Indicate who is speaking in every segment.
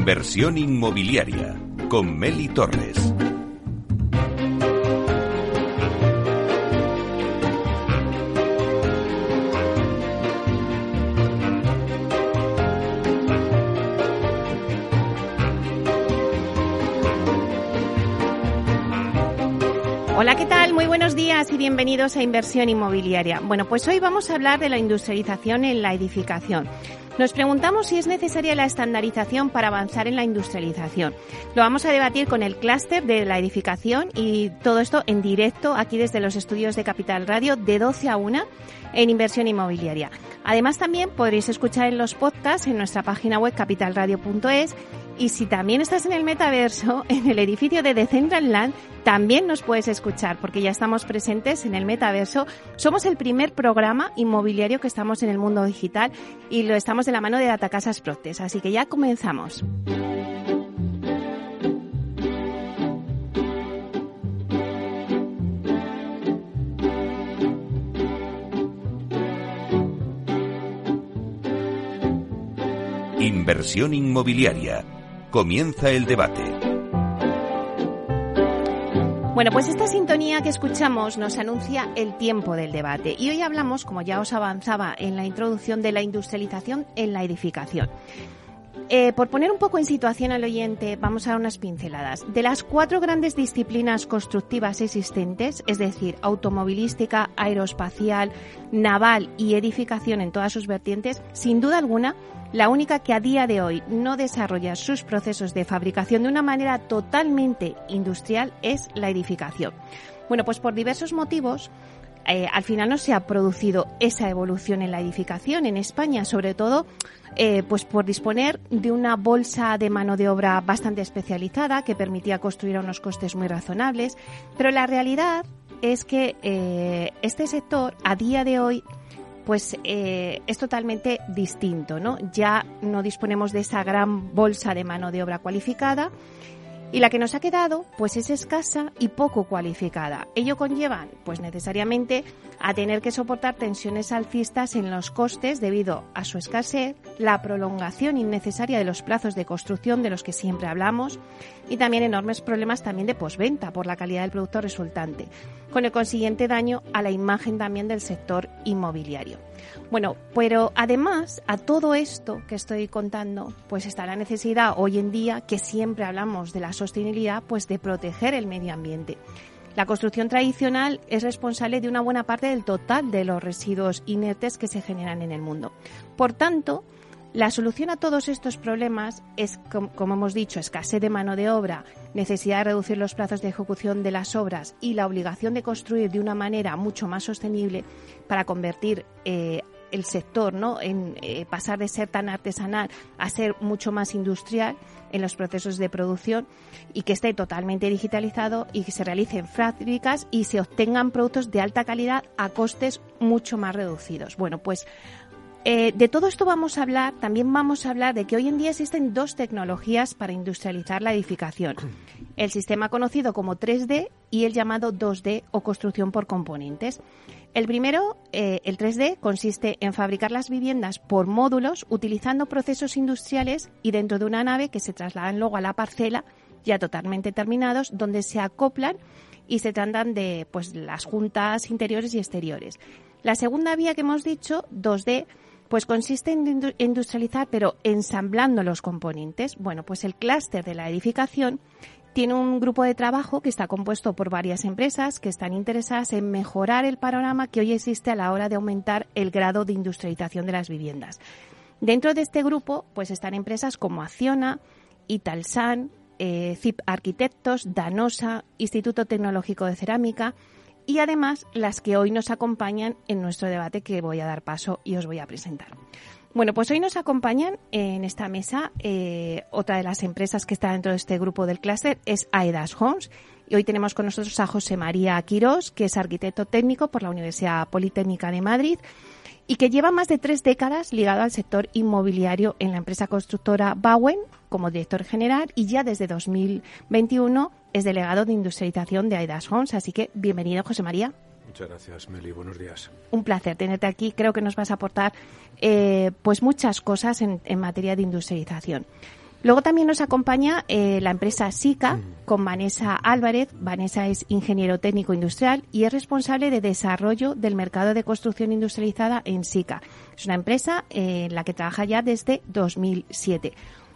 Speaker 1: Inversión inmobiliaria con Meli Torres.
Speaker 2: Hola, ¿qué tal? Muy buenos días y bienvenidos a Inversión Inmobiliaria. Bueno, pues hoy vamos a hablar de la industrialización en la edificación. Nos preguntamos si es necesaria la estandarización para avanzar en la industrialización. Lo vamos a debatir con el clúster de la edificación y todo esto en directo aquí desde los estudios de Capital Radio de 12 a 1 en Inversión Inmobiliaria. Además también podréis escuchar en los podcasts en nuestra página web capitalradio.es y si también estás en el metaverso, en el edificio de Decentraland, también nos puedes escuchar porque ya estamos presentes en el metaverso. Somos el primer programa inmobiliario que estamos en el mundo digital y lo estamos de la mano de Datacasas Protes. Así que ya comenzamos.
Speaker 1: Inversión inmobiliaria. Comienza el debate.
Speaker 2: Bueno, pues esta sintonía que escuchamos nos anuncia el tiempo del debate y hoy hablamos, como ya os avanzaba en la introducción, de la industrialización en la edificación. Eh, por poner un poco en situación al oyente, vamos a dar unas pinceladas. De las cuatro grandes disciplinas constructivas existentes, es decir, automovilística, aeroespacial, naval y edificación en todas sus vertientes, sin duda alguna, la única que a día de hoy no desarrolla sus procesos de fabricación de una manera totalmente industrial es la edificación. Bueno, pues por diversos motivos, eh, al final no se ha producido esa evolución en la edificación en España, sobre todo eh, pues por disponer de una bolsa de mano de obra bastante especializada que permitía construir a unos costes muy razonables. Pero la realidad es que eh, este sector a día de hoy pues es totalmente distinto, ¿no? Ya no disponemos de esa gran bolsa de mano de obra cualificada y la que nos ha quedado pues es escasa y poco cualificada. Ello conlleva pues necesariamente a tener que soportar tensiones alcistas en los costes debido a su escasez, la prolongación innecesaria de los plazos de construcción de los que siempre hablamos y también enormes problemas también de posventa por la calidad del producto resultante, con el consiguiente daño a la imagen también del sector inmobiliario. Bueno, pero además a todo esto que estoy contando, pues está la necesidad hoy en día que siempre hablamos de la sostenibilidad, pues de proteger el medio ambiente. La construcción tradicional es responsable de una buena parte del total de los residuos inertes que se generan en el mundo. Por tanto, la solución a todos estos problemas es, como hemos dicho, escasez de mano de obra, necesidad de reducir los plazos de ejecución de las obras y la obligación de construir de una manera mucho más sostenible para convertir eh, el sector, ¿no? En eh, pasar de ser tan artesanal a ser mucho más industrial en los procesos de producción y que esté totalmente digitalizado y que se realicen fábricas y se obtengan productos de alta calidad a costes mucho más reducidos. Bueno, pues eh, de todo esto vamos a hablar, también vamos a hablar de que hoy en día existen dos tecnologías para industrializar la edificación. El sistema conocido como 3D y el llamado 2D o construcción por componentes. El primero, eh, el 3D, consiste en fabricar las viviendas por módulos utilizando procesos industriales y dentro de una nave que se trasladan luego a la parcela ya totalmente terminados, donde se acoplan y se tratan de pues, las juntas interiores y exteriores. La segunda vía que hemos dicho, 2D, pues consiste en industrializar, pero ensamblando los componentes. Bueno, pues el clúster de la edificación tiene un grupo de trabajo que está compuesto por varias empresas que están interesadas en mejorar el panorama que hoy existe a la hora de aumentar el grado de industrialización de las viviendas. Dentro de este grupo, pues están empresas como Acciona, Italsan, eh, ZIP Arquitectos, Danosa, Instituto Tecnológico de Cerámica, y además las que hoy nos acompañan en nuestro debate que voy a dar paso y os voy a presentar. Bueno, pues hoy nos acompañan en esta mesa eh, otra de las empresas que está dentro de este grupo del clúster es Aedas Homes y hoy tenemos con nosotros a José María Quirós, que es arquitecto técnico por la Universidad Politécnica de Madrid y que lleva más de tres décadas ligado al sector inmobiliario en la empresa constructora Bowen como director general y ya desde 2021 es delegado de industrialización de Aidas Homes. Así que bienvenido, José María.
Speaker 3: Muchas gracias, Meli. Buenos días.
Speaker 2: Un placer tenerte aquí. Creo que nos vas a aportar eh, pues muchas cosas en, materia de industrialización. Luego también nos acompaña eh, la empresa SICA con Vanessa Álvarez. Vanessa es ingeniero técnico industrial y es responsable de desarrollo del mercado de construcción industrializada en SICA. Es una empresa eh, en la que trabaja ya desde 2007.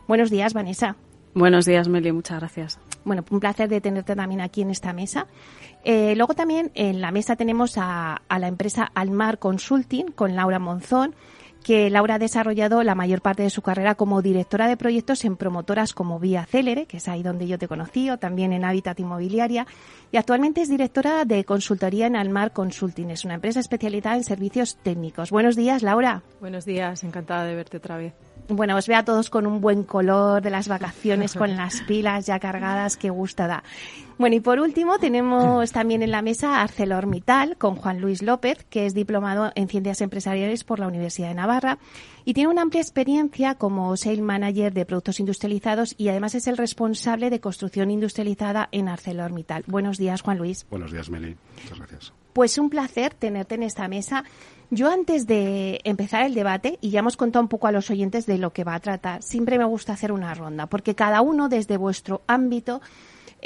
Speaker 2: Buenos días, Vanessa.
Speaker 4: Buenos días, Meli. Muchas gracias.
Speaker 2: Bueno, un placer de tenerte también aquí en esta mesa. Eh, luego también en la mesa tenemos a, a la empresa Almar Consulting con Laura Monzón que Laura ha desarrollado la mayor parte de su carrera como directora de proyectos en promotoras como Vía Célere, que es ahí donde yo te conocí, o también en Hábitat Inmobiliaria, y actualmente es directora de consultoría en Almar Consulting. Es una empresa especializada en servicios técnicos. Buenos días, Laura.
Speaker 4: Buenos días, encantada de verte otra vez
Speaker 2: bueno, os veo a todos con un buen color de las vacaciones, con las pilas ya cargadas, qué gusta da. Bueno, y por último tenemos también en la mesa ArcelorMittal con Juan Luis López, que es diplomado en Ciencias Empresariales por la Universidad de Navarra y tiene una amplia experiencia como Sales Manager de productos industrializados y además es el responsable de construcción industrializada en ArcelorMittal. Buenos días, Juan Luis.
Speaker 3: Buenos días, Meli. Muchas gracias.
Speaker 2: Pues un placer tenerte en esta mesa. Yo antes de empezar el debate, y ya hemos contado un poco a los oyentes de lo que va a tratar, siempre me gusta hacer una ronda, porque cada uno desde vuestro ámbito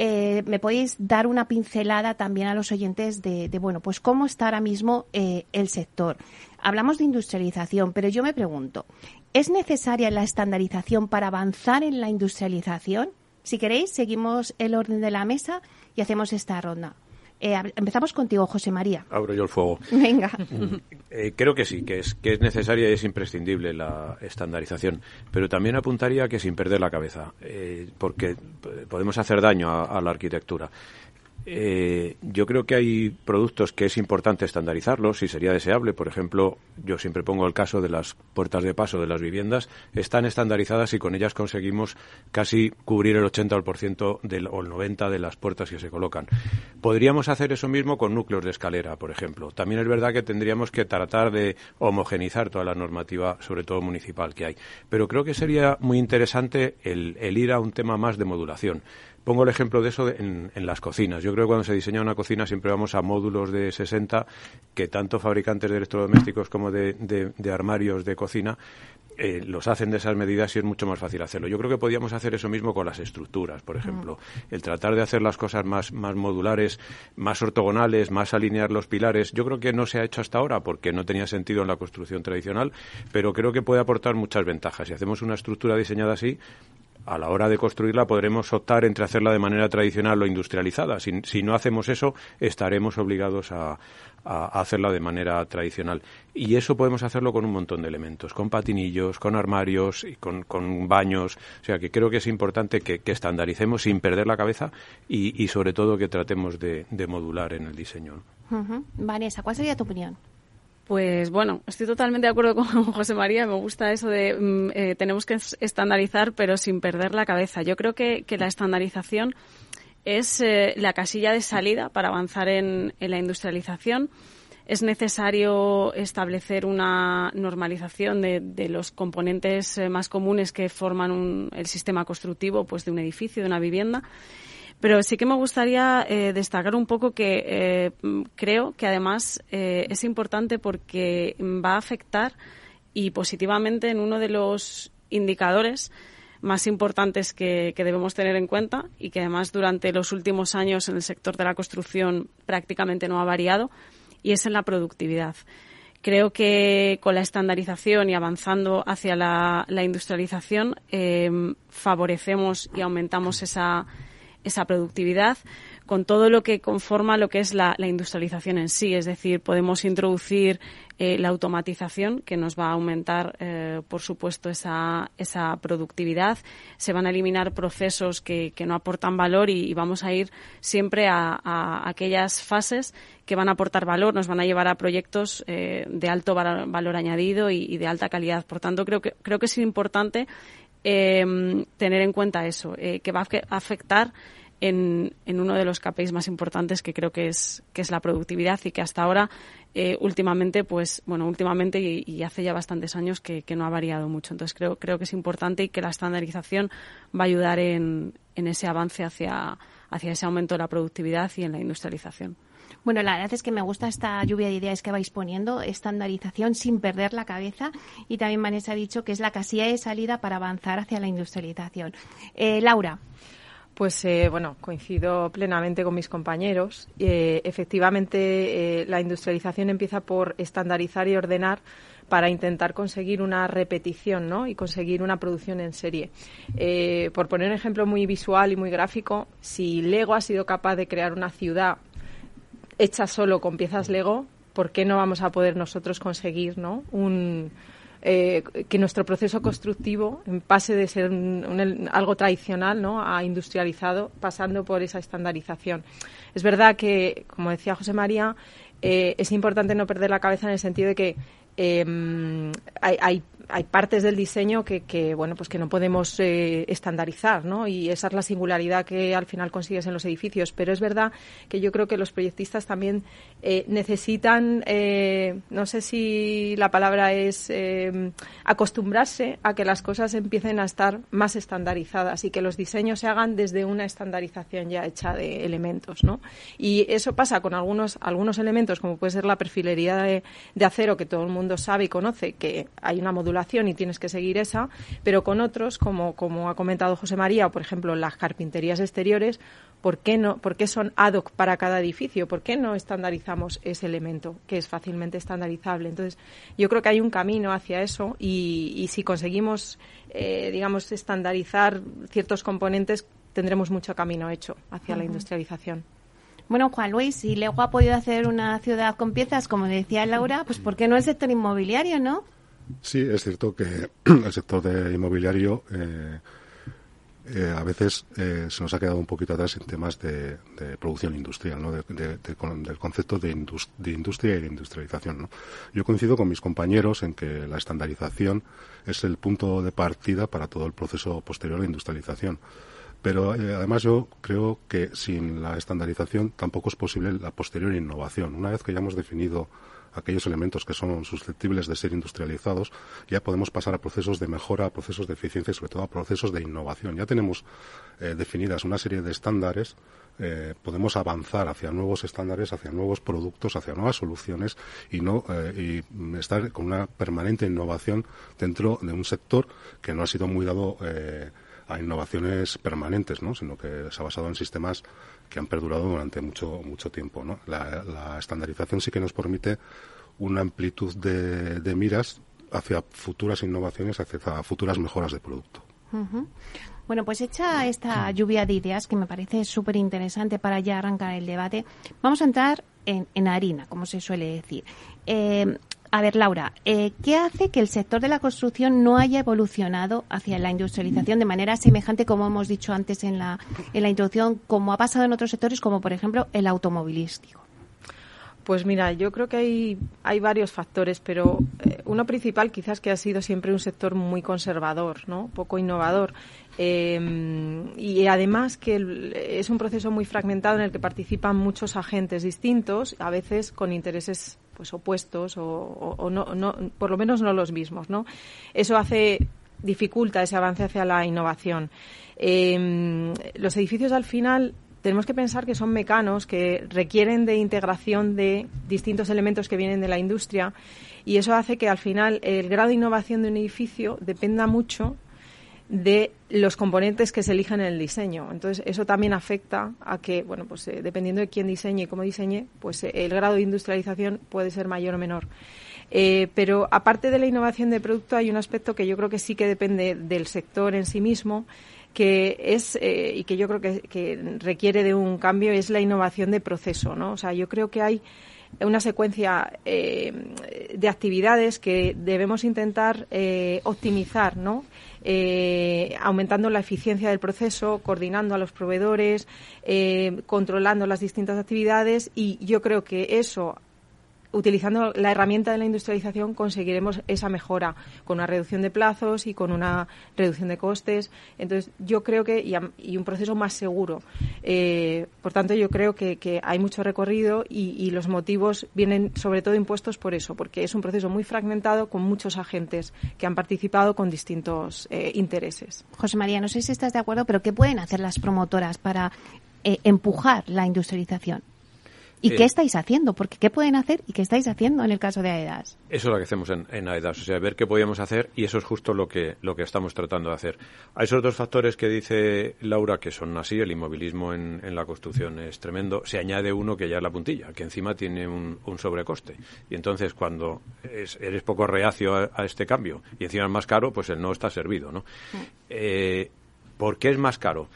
Speaker 2: eh, me podéis dar una pincelada también a los oyentes de, bueno, pues cómo está ahora mismo eh, el sector. Hablamos de industrialización, pero yo me pregunto, ¿es necesaria la estandarización para avanzar en la industrialización? Si queréis, seguimos el orden de la mesa y hacemos esta ronda. Eh, empezamos contigo, José María.
Speaker 3: Abro yo el fuego.
Speaker 2: Venga.
Speaker 3: Eh, creo que sí, que es, que es necesaria y es imprescindible la estandarización, pero también apuntaría que sin perder la cabeza, eh, porque podemos hacer daño a la arquitectura. Eh, yo creo que hay productos que es importante estandarizarlos y sería deseable. Por ejemplo, yo siempre pongo el caso de las puertas de paso de las viviendas. Están estandarizadas y con ellas conseguimos casi cubrir el 80% del, o el 90% de las puertas que se colocan. Podríamos hacer eso mismo con núcleos de escalera, por ejemplo. También es verdad que tendríamos que tratar de homogenizar toda la normativa, sobre todo municipal, que hay. Pero creo que sería muy interesante el ir a un tema más de modulación. Pongo el ejemplo de eso en, las cocinas. Yo creo que cuando se diseña una cocina siempre vamos a módulos de 60 que tanto fabricantes de electrodomésticos como de, armarios de cocina eh, los hacen de esas medidas y es mucho más fácil hacerlo. Yo creo que podríamos hacer eso mismo con las estructuras, por ejemplo. El tratar de hacer las cosas más, más modulares, más ortogonales, más alinear los pilares. Yo creo que no se ha hecho hasta ahora porque no tenía sentido en la construcción tradicional, pero creo que puede aportar muchas ventajas. Si hacemos una estructura diseñada así, a la hora de construirla podremos optar entre hacerla de manera tradicional o industrializada. Si, no hacemos eso, estaremos obligados a, hacerla de manera tradicional. Y eso podemos hacerlo con un montón de elementos, con patinillos, con armarios, y con, baños. O sea que creo que es importante que, estandaricemos sin perder la cabeza y, sobre todo que tratemos de, modular en el diseño.
Speaker 2: Vanessa, ¿cuál sería tu opinión?
Speaker 4: Pues bueno, estoy totalmente de acuerdo con José María. Me gusta eso de mm, eh, tenemos que estandarizar, pero sin perder la cabeza. Yo creo que, la estandarización es eh, la casilla de salida para avanzar en, la industrialización. Es necesario establecer una normalización de, los componentes eh, más comunes que forman el sistema constructivo pues, de un edificio, de una vivienda. Pero sí que me gustaría eh, destacar un poco que eh, creo que además eh, es importante porque va a afectar y positivamente en uno de los indicadores más importantes que, debemos tener en cuenta y que además durante los últimos años en el sector de la construcción prácticamente no ha variado y es en la productividad. Creo que con la estandarización y avanzando hacia la, la industrialización favorecemos y aumentamos esa esa productividad con todo lo que conforma lo que es la, industrialización en sí. Es decir, podemos introducir eh, la automatización que nos va a aumentar, eh, por supuesto, esa, esa productividad. Se van a eliminar procesos que, no aportan valor y, vamos a ir siempre a, aquellas fases que van a aportar valor, nos van a llevar a proyectos eh, de alto valor, añadido y, y, de alta calidad. Por tanto, creo que, creo que es importante tener en cuenta eso, que va a afectar en, uno de los KPIs más importantes que creo que es, que es la productividad y que hasta ahora, eh, últimamente, pues, bueno, últimamente y, hace ya bastantes años que, que, no ha variado mucho. Entonces creo, creo que es importante y que la estandarización va a ayudar en, en ese avance hacia, hacia ese aumento de la productividad y en la industrialización.
Speaker 2: Bueno, la verdad es que me gusta esta lluvia de ideas que vais poniendo, estandarización sin perder la cabeza y también Vanessa ha dicho que es la casilla de salida para avanzar hacia la industrialización. Eh, Laura.
Speaker 5: Pues eh, bueno, coincido plenamente con mis compañeros. Eh, efectivamente, la industrialización empieza por estandarizar y ordenar para intentar conseguir una repetición ¿no? y conseguir una producción en serie. por poner un ejemplo muy visual y muy gráfico, si Lego ha sido capaz de crear una ciudad hecha solo con piezas Lego, ¿por qué no vamos a poder nosotros conseguir ¿no? un, eh, que nuestro proceso constructivo pase de ser algo tradicional ¿no? a industrializado, pasando por esa estandarización. Es verdad que, como decía José María, eh, es importante no perder la cabeza en el sentido de que eh, hay hay partes del diseño que, que, bueno pues que no podemos eh, estandarizar no y esa es la singularidad que al final consigues en los edificios. Pero es verdad que yo creo que los proyectistas también eh, necesitan eh, no sé si la palabra es acostumbrarse a que las cosas empiecen a estar más estandarizadas y que los diseños se hagan desde una estandarización ya hecha de elementos no y eso pasa con algunos algunos elementos como puede ser la perfilería de, de acero que todo el mundo sabe y conoce que hay una modulación y tienes que seguir esa, pero con otros, como, como ha comentado José María, o por ejemplo las carpinterías exteriores, ¿por qué, no, ¿por qué son ad hoc para cada edificio? ¿Por qué no estandarizamos ese elemento que es fácilmente estandarizable? Entonces, yo creo que hay un camino hacia eso y, si conseguimos, eh, digamos, estandarizar ciertos componentes, tendremos mucho camino hecho hacia la industrialización.
Speaker 2: Bueno, Juan Luis, si Lego ha podido hacer una ciudad con piezas, como decía Laura, pues ¿por qué no el sector inmobiliario, no?
Speaker 6: Sí, es cierto que el sector de inmobiliario eh, eh, a veces eh, se nos ha quedado un poquito atrás en temas de, producción industrial, ¿no? del concepto de, industria y de industrialización. Yo coincido con mis compañeros en que la estandarización es el punto de partida para todo el proceso posterior de industrialización. Pero además yo creo que sin la estandarización tampoco es posible la posterior innovación. Una vez que ya hemos definido aquellos elementos que son susceptibles de ser industrializados, ya podemos pasar a procesos de mejora, a procesos de eficiencia y sobre todo a procesos de innovación. Ya tenemos eh, definidas una serie de estándares, eh, podemos avanzar hacia nuevos estándares, hacia nuevos productos, hacia nuevas soluciones y no eh, y estar con una permanente innovación dentro de un sector que no ha sido muy dado a innovaciones permanentes, ¿no? sino que se ha basado en sistemas que han perdurado durante mucho, mucho tiempo. ¿no? La, estandarización sí que nos permite una amplitud de, miras hacia futuras innovaciones, hacia futuras mejoras de producto.
Speaker 2: Bueno, pues hecha esta lluvia de ideas que me parece súper interesante para ya arrancar el debate, vamos a entrar en, en harina, como se suele decir. Eh, a ver, Laura, eh, ¿qué hace que el sector de la construcción no haya evolucionado hacia la industrialización de manera semejante, como hemos dicho antes en la, en la introducción, como ha pasado en otros sectores, como por ejemplo el automovilístico?
Speaker 5: Pues mira, yo creo que hay, hay varios factores, pero eh, uno principal quizás que ha sido siempre un sector muy conservador, ¿no? Poco innovador. Eh, y además que es un proceso muy fragmentado en el que participan muchos agentes distintos, a veces con intereses pues opuestos o, no, no, por lo menos no los mismos, ¿no? Eso hace dificulta ese avance hacia la innovación. Eh, los edificios al final tenemos que pensar que son mecanos que requieren de integración de distintos elementos que vienen de la industria y eso hace que al final el grado de innovación de un edificio dependa mucho de los componentes que se elijan en el diseño. Entonces, eso también afecta a que, bueno, pues eh, dependiendo de quién diseñe y cómo diseñe, pues eh, el grado de industrialización puede ser mayor o menor. Eh, pero aparte de la innovación de producto, hay un aspecto que yo creo que sí que depende del sector en sí mismo que es y que yo creo que, requiere de un cambio es la innovación de proceso, ¿no? O sea, yo creo que hay una secuencia de actividades que debemos intentar optimizar, ¿no? Aumentando la eficiencia del proceso, coordinando a los proveedores, controlando las distintas actividades y yo creo que eso utilizando la herramienta de la industrialización conseguiremos esa mejora con una reducción de plazos y con una reducción de costes. Entonces, yo creo que y, un proceso más seguro. Eh, por tanto, yo creo que, hay mucho recorrido y, los motivos vienen sobre todo impuestos por eso, porque es un proceso muy fragmentado con muchos agentes que han participado con distintos eh, intereses.
Speaker 2: José María, no sé si estás de acuerdo, pero ¿qué pueden hacer las promotoras para eh, empujar la industrialización? ¿Y qué estáis haciendo? Porque ¿qué pueden hacer y qué estáis haciendo en el caso de AEDAS?
Speaker 3: Eso es lo que hacemos en, en, AEDAS, o sea, ver qué podíamos hacer y eso es justo lo que, lo que estamos tratando de hacer. Hay esos dos factores que dice Laura que son así, el inmovilismo en, en la construcción es tremendo. Se añade uno que ya es la puntilla, que encima tiene un, un sobrecoste. Y entonces cuando eres poco reacio a, este cambio y encima es más caro, pues el no está servido, ¿no? Eh, ¿Por qué es más caro?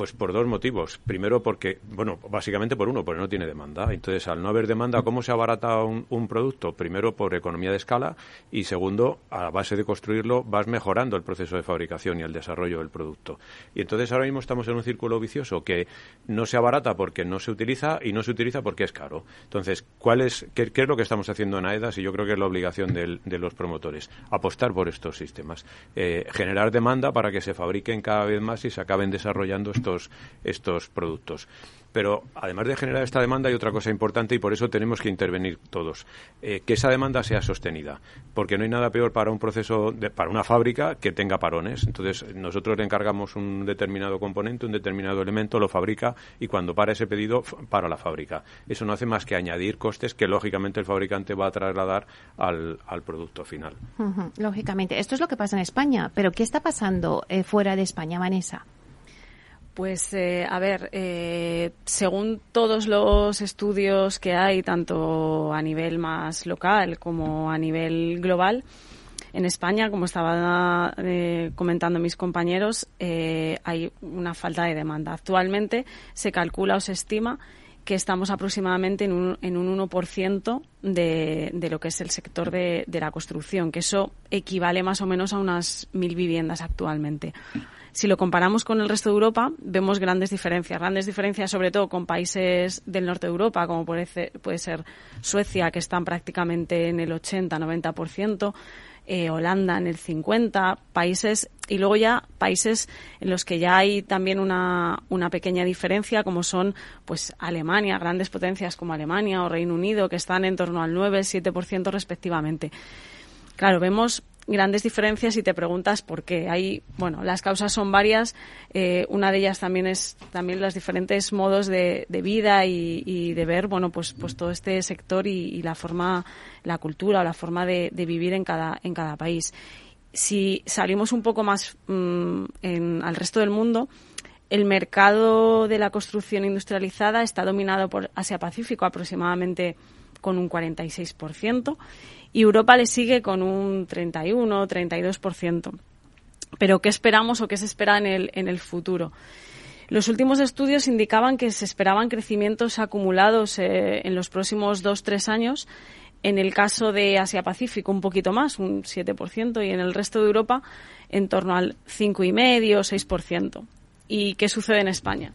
Speaker 3: Pues por dos motivos. Primero porque, bueno, básicamente por uno, porque no tiene demanda. Entonces, al no haber demanda, ¿cómo se abarata un, producto? Primero por economía de escala y segundo, a la base de construirlo, vas mejorando el proceso de fabricación y el desarrollo del producto. Y entonces ahora mismo estamos en un círculo vicioso que no se abarata porque no se utiliza y no se utiliza porque es caro. Entonces, ¿cuál es, qué, qué es lo que estamos haciendo en AEDAS? Y yo creo que es la obligación del, de los promotores. Apostar por estos sistemas. Eh, generar demanda para que se fabriquen cada vez más y se acaben desarrollando estos estos, productos. Pero además de generar esta demanda hay otra cosa importante y por eso tenemos que intervenir todos. Eh, que esa demanda sea sostenida. Porque no hay nada peor para un proceso, para una fábrica que tenga parones. Entonces nosotros le encargamos un determinado componente, un determinado elemento, lo fabrica y cuando para ese pedido, para la fábrica. Eso no hace más que añadir costes que lógicamente el fabricante va a trasladar al, al producto final.
Speaker 2: Lógicamente. Esto es lo que pasa en España. Pero ¿qué está pasando eh, fuera de España, Vanessa?
Speaker 4: Pues, eh, a ver, eh, según todos los estudios que hay, tanto a nivel más local como a nivel global, en España, como estaba eh, comentando mis compañeros, hay una falta de demanda. Actualmente se calcula o se estima que estamos aproximadamente en un, en un 1% de, de, lo que es el sector de, de la construcción, que eso equivale más o menos a unas mil viviendas actualmente. Si lo comparamos con el resto de Europa, vemos grandes diferencias. Grandes diferencias sobre todo con países del norte de Europa, como puede ser, puede ser Suecia, que están prácticamente en el 80-90%. Eh, Holanda en el 50, países y luego ya países en los que ya hay también una, una pequeña diferencia como son pues Alemania, grandes potencias como Alemania o Reino Unido que están en torno al 9, 7% respectivamente. Claro, vemos grandes diferencias y te preguntas por qué. Hay, bueno, las causas son varias. Eh, una de ellas también es también los diferentes modos de, vida y, de ver, bueno, pues, pues todo este sector y, la forma, la cultura o la forma de, vivir en cada, en cada país. Si salimos un poco más mm, en, al resto del mundo, el mercado de la construcción industrializada está dominado por Asia-Pacífico aproximadamente con un 46% y Europa le sigue con un 31 32%. Pero ¿qué esperamos o qué se espera en el, en el futuro? Los últimos estudios indicaban que se esperaban crecimientos acumulados eh, en los próximos dos, tres años. En el caso de Asia-Pacífico, un poquito más, un 7%, y en el resto de Europa, en torno al 5,5 6%. ¿Y qué sucede en España?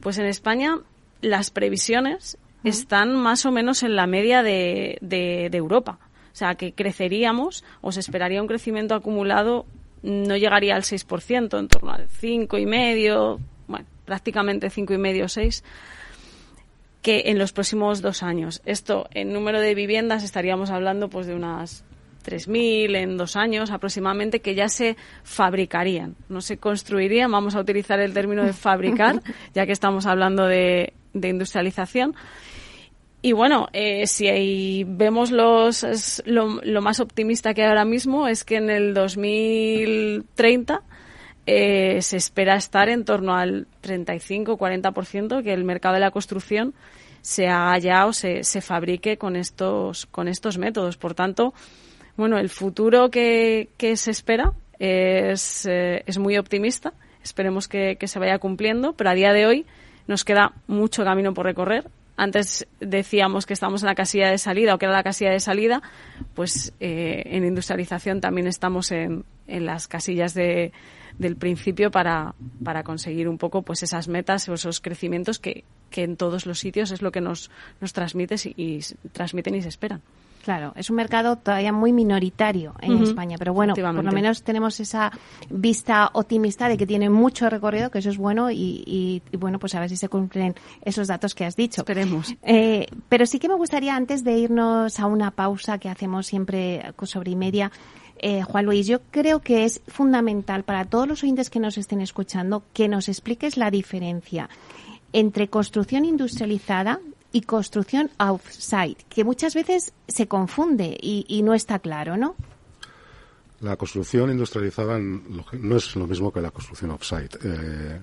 Speaker 4: Pues en España las previsiones están más o menos en la media de, de Europa. O sea, que creceríamos o se esperaría un crecimiento acumulado no llegaría al 6%, en torno al 5,5%, bueno, prácticamente 5,5 o 6 que en los próximos dos años. Esto, en número de viviendas, estaríamos hablando pues de unas 3.000 en dos años aproximadamente que ya se fabricarían, no se construirían, vamos a utilizar el término de fabricar, ya que estamos hablando de, de industrialización, y bueno, eh, si vemos los, lo, más optimista que hay ahora mismo es que en el 2030 eh, se espera estar en torno al 35-40% que el mercado de la construcción se haga o se, se fabrique con estos, con estos métodos. Por tanto, bueno, el futuro que, que se espera es, eh, es muy optimista. Esperemos que se vaya cumpliendo, pero a día de hoy nos queda mucho camino por recorrer antes decíamos que estamos en la casilla de salida o que era la casilla de salida, pues eh, en industrialización también estamos en, las casillas de, del principio para, para conseguir un poco pues esas metas o esos crecimientos que, que en todos los sitios es lo que nos, nos transmite y transmiten y se esperan.
Speaker 2: Claro, es un mercado todavía muy minoritario en España, pero bueno, por lo menos tenemos esa vista optimista de que tiene mucho recorrido, que eso es bueno y, bueno, pues a ver si se cumplen esos datos que has dicho.
Speaker 4: Esperemos.
Speaker 2: Eh, pero sí que me gustaría, antes de irnos a una pausa que hacemos siempre sobre y media, eh, Juan Luis, yo creo que es fundamental para todos los oyentes que nos estén escuchando que nos expliques la diferencia entre construcción industrializada y construcción off-site, que muchas veces se confunde y, no está claro, ¿no?
Speaker 6: La construcción industrializada no es lo mismo que la construcción off-site. Eh,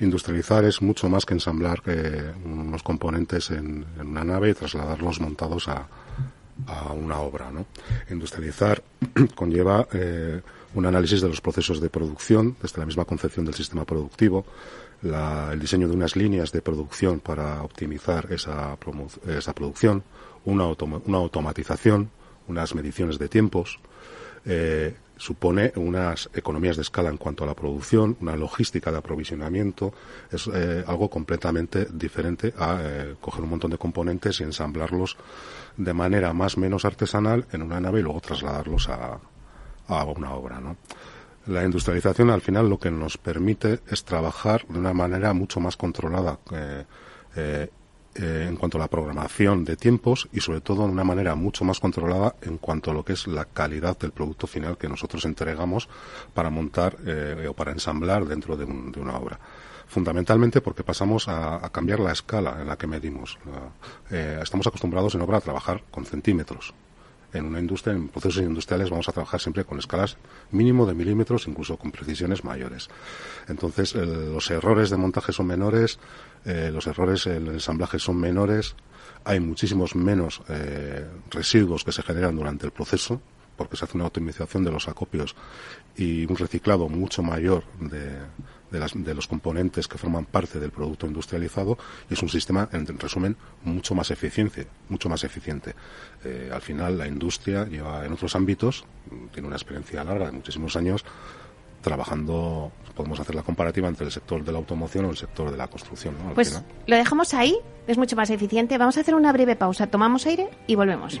Speaker 6: industrializar es mucho más que ensamblar eh, unos componentes en, una nave y trasladarlos montados a, una obra. ¿no? Industrializar conlleva eh, un análisis de los procesos de producción, desde la misma concepción del sistema productivo, el diseño de unas líneas de producción para optimizar esa, esa producción, una, una, automatización, unas mediciones de tiempos, eh, supone unas economías de escala en cuanto a la producción, una logística de aprovisionamiento, es eh, algo completamente diferente a eh, coger un montón de componentes y ensamblarlos de manera más menos artesanal en una nave y luego trasladarlos a, a una obra, ¿no? La industrialización al final lo que nos permite es trabajar de una manera mucho más controlada eh, eh, eh, en cuanto a la programación de tiempos y sobre todo de una manera mucho más controlada en cuanto a lo que es la calidad del producto final que nosotros entregamos para montar o para ensamblar dentro de, una obra fundamentalmente porque pasamos a, cambiar la escala en la que medimos. estamos acostumbrados en obra a trabajar con centímetros en una industria, en procesos industriales, vamos a trabajar siempre con escalas mínimo de milímetros, incluso con precisiones mayores. Entonces, los errores de montaje son menores, eh, los errores en el ensamblaje son menores, hay muchísimos menos eh, residuos que se generan durante el proceso, porque se hace una optimización de los acopios y un reciclado mucho mayor de, de, los componentes que forman parte del producto industrializado y es un sistema, en, resumen, mucho más eficiente. Mucho más eficiente. Eh, al final, la industria lleva en otros ámbitos, tiene una experiencia larga de muchísimos años, trabajando, podemos hacer la comparativa entre el sector de la automoción o el sector de la construcción.
Speaker 2: Pues lo dejamos ahí, es mucho más eficiente. Vamos a hacer una breve pausa, tomamos aire y volvemos.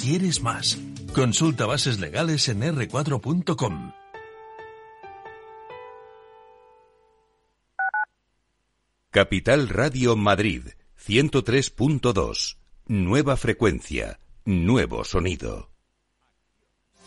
Speaker 7: quieres más. Consulta bases legales en r4.com.
Speaker 1: Capital Radio Madrid 103.2. Nueva frecuencia, nuevo sonido.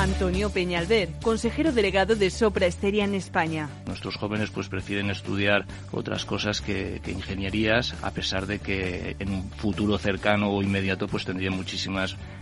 Speaker 8: Antonio Peñalver, consejero delegado de Sopra Esteria en España.
Speaker 9: Nuestros jóvenes pues prefieren estudiar otras cosas que, ingenierías, a pesar de que en un futuro cercano o inmediato pues tendrían muchísimas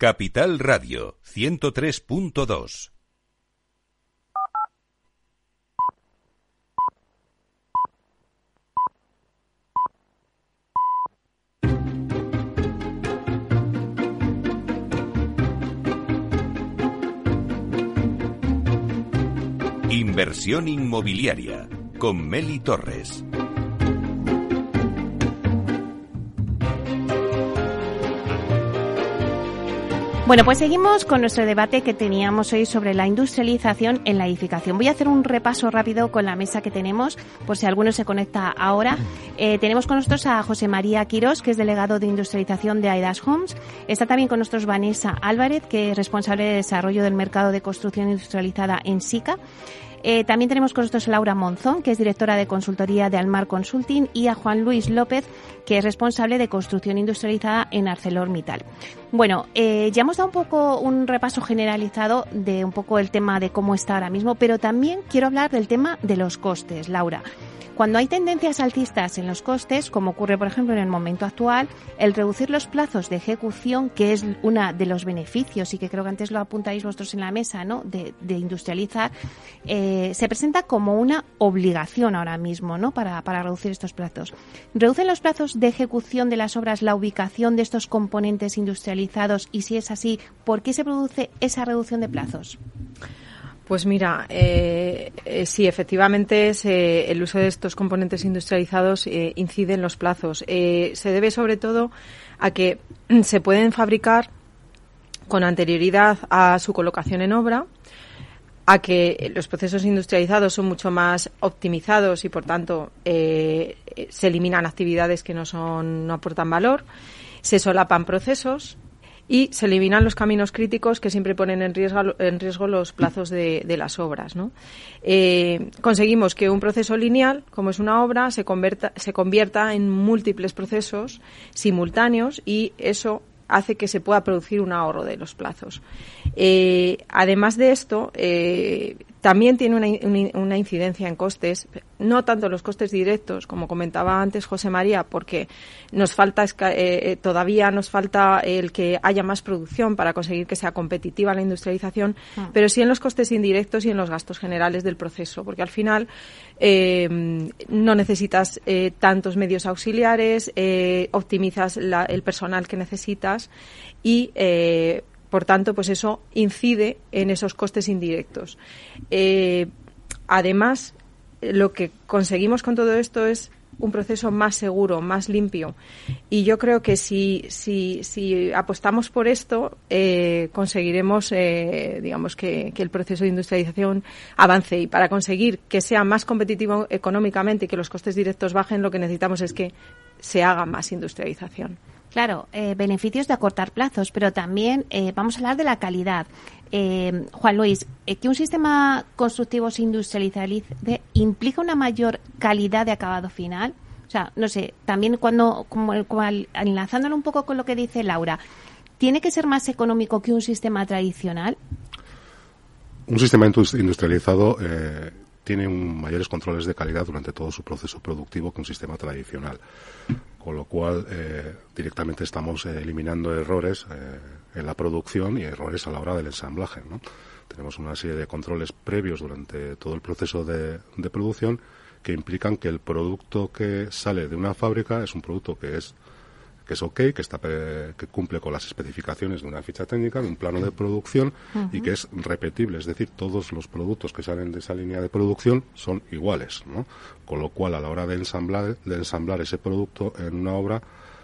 Speaker 1: Capital Radio 103.2 Inversión inmobiliaria con Meli Torres.
Speaker 2: Bueno, pues seguimos con nuestro debate que teníamos hoy sobre la industrialización en la edificación. Voy a hacer un repaso rápido con la mesa que tenemos, por si alguno se conecta ahora. Eh, tenemos con nosotros a José María Quirós, que es delegado de industrialización de Aidas Homes. Está también con nosotros Vanessa Álvarez, que es responsable de desarrollo del mercado de construcción industrializada en SICA. Eh, también tenemos con nosotros a Laura Monzón, que es directora de consultoría de Almar Consulting, y a Juan Luis López, que es responsable de construcción industrializada en ArcelorMittal. Bueno, eh, ya hemos dado un poco un repaso generalizado de un poco el tema de cómo está ahora mismo, pero también quiero hablar del tema de los costes, Laura. Cuando hay tendencias alcistas en los costes, como ocurre por ejemplo en el momento actual, el reducir los plazos de ejecución, que es uno de los beneficios y que creo que antes lo apuntáis vosotros en la mesa, ¿no? De, industrializar, eh, se presenta como una obligación ahora mismo, ¿no? Para, para reducir estos plazos. ¿Reducen los plazos de ejecución de las obras la ubicación de estos componentes industrializados? Y si es así, ¿por qué se produce esa reducción de plazos?
Speaker 5: Pues mira, eh, eh, sí, efectivamente el uso de estos componentes industrializados eh, incide en los plazos. Eh, se debe sobre todo a que se pueden fabricar con anterioridad a su colocación en obra, a que los procesos industrializados son mucho más optimizados y por tanto se eliminan actividades que no son no aportan valor, se solapan procesos y se eliminan los caminos críticos que siempre ponen en riesgo, en riesgo los plazos de, las obras. ¿no? Eh, conseguimos que un proceso lineal, como es una obra, se, convierta, se convierta en múltiples procesos simultáneos y eso hace que se pueda producir un ahorro de los plazos. Eh, además de esto, eh, también tiene una, una, incidencia en costes, no tanto los costes directos, como comentaba antes José María, porque nos falta eh, eh, todavía nos falta el que haya más producción para conseguir que sea competitiva la industrialización, ah. pero sí en los costes indirectos y en los gastos generales del proceso, porque al final eh, no necesitas tantos medios auxiliares, optimizas el personal que necesitas y por tanto, pues eso incide en esos costes indirectos. Eh, además, lo que conseguimos con todo esto es un proceso más seguro, más limpio. Y yo creo que si, si, apostamos por esto, eh, conseguiremos, eh, digamos, que, el proceso de industrialización avance. Y para conseguir que sea más competitivo económicamente y que los costes directos bajen, lo que necesitamos es que se haga más industrialización.
Speaker 2: Claro, eh, beneficios de acortar plazos, pero también eh, vamos a hablar de la calidad. Eh, Juan Luis, que un sistema constructivo se industrialice implica una mayor calidad de acabado final. O sea, no sé, también cuando, como, enlazándolo un poco con lo que dice Laura, ¿tiene que ser más económico que un sistema tradicional?
Speaker 6: Un sistema industrializado tiene mayores controles de calidad durante todo su proceso productivo que un sistema tradicional, con lo cual eh, directamente estamos eh, eliminando errores eh, en la producción y errores a la hora del ensamblaje. Tenemos una serie de controles previos durante todo el proceso de producción que implican que el producto que sale de una fábrica es un producto que es que es ok, que, está, que cumple con las especificaciones de una ficha técnica, de un plano de producción y que es repetible. Es decir, todos los productos que salen de esa línea de producción son iguales. ¿no? Con lo cual, a la hora de ensamblar, de ensamblar ese producto en una obra,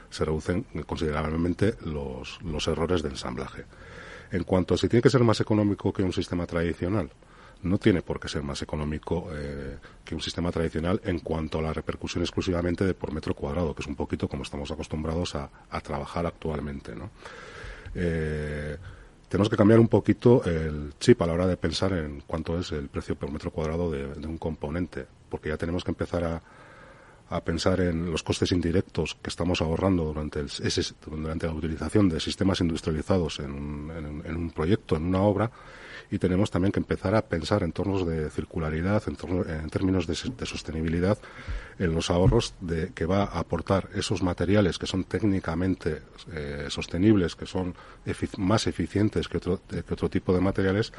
Speaker 6: se reducen considerablemente los, los errores de ensamblaje. En cuanto a si tiene que ser más económico que un sistema tradicional, no tiene por qué ser más económico eh, que un sistema tradicional en cuanto a la repercusión exclusivamente de por metro cuadrado, que es un poquito como estamos acostumbrados a, trabajar actualmente. ¿no? Eh, tenemos que cambiar un poquito el chip a la hora de pensar en cuánto es el precio por metro cuadrado de, un componente, porque ya tenemos que empezar a, pensar en los costes indirectos que estamos ahorrando durante, el, durante la utilización de sistemas industrializados en un proyecto, en una obra, y tenemos también que empezar a pensar en tornos de circularidad, en, términos de, sostenibilidad, en los ahorros de, que va a aportar esos materiales que son técnicamente eh, sostenibles, que son más eficientes que otro, que otro tipo de materiales,